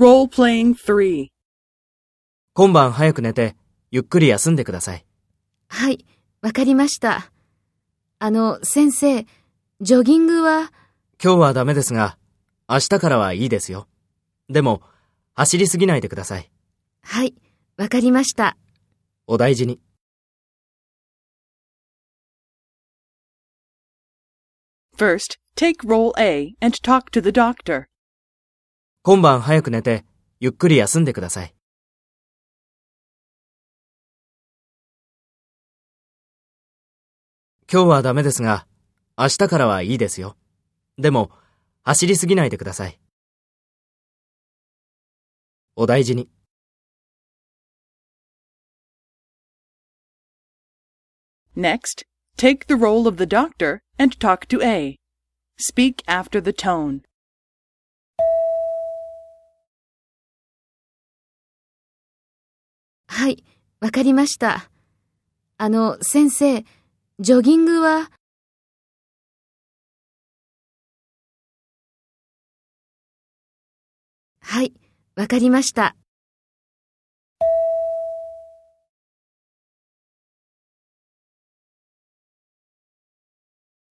3今晩早く寝て、ゆっくり休んでください。はい、わかりました。あの、先生、ジョギングは、今日はダメですが、明日からはいいですよ。でも、走りすぎないでください。はい、わかりました。お大事に。First, take role A and talk to the doctor. 今晩早く寝て、ゆっくり休んでください。今日はダメですが、明日からはいいですよ。でも、走りすぎないでください。お大事に。Next, take the role of the doctor and talk to A. Speak after the tone. はい、わかりました。あの、先生、ジョギングは、はい、わかりました。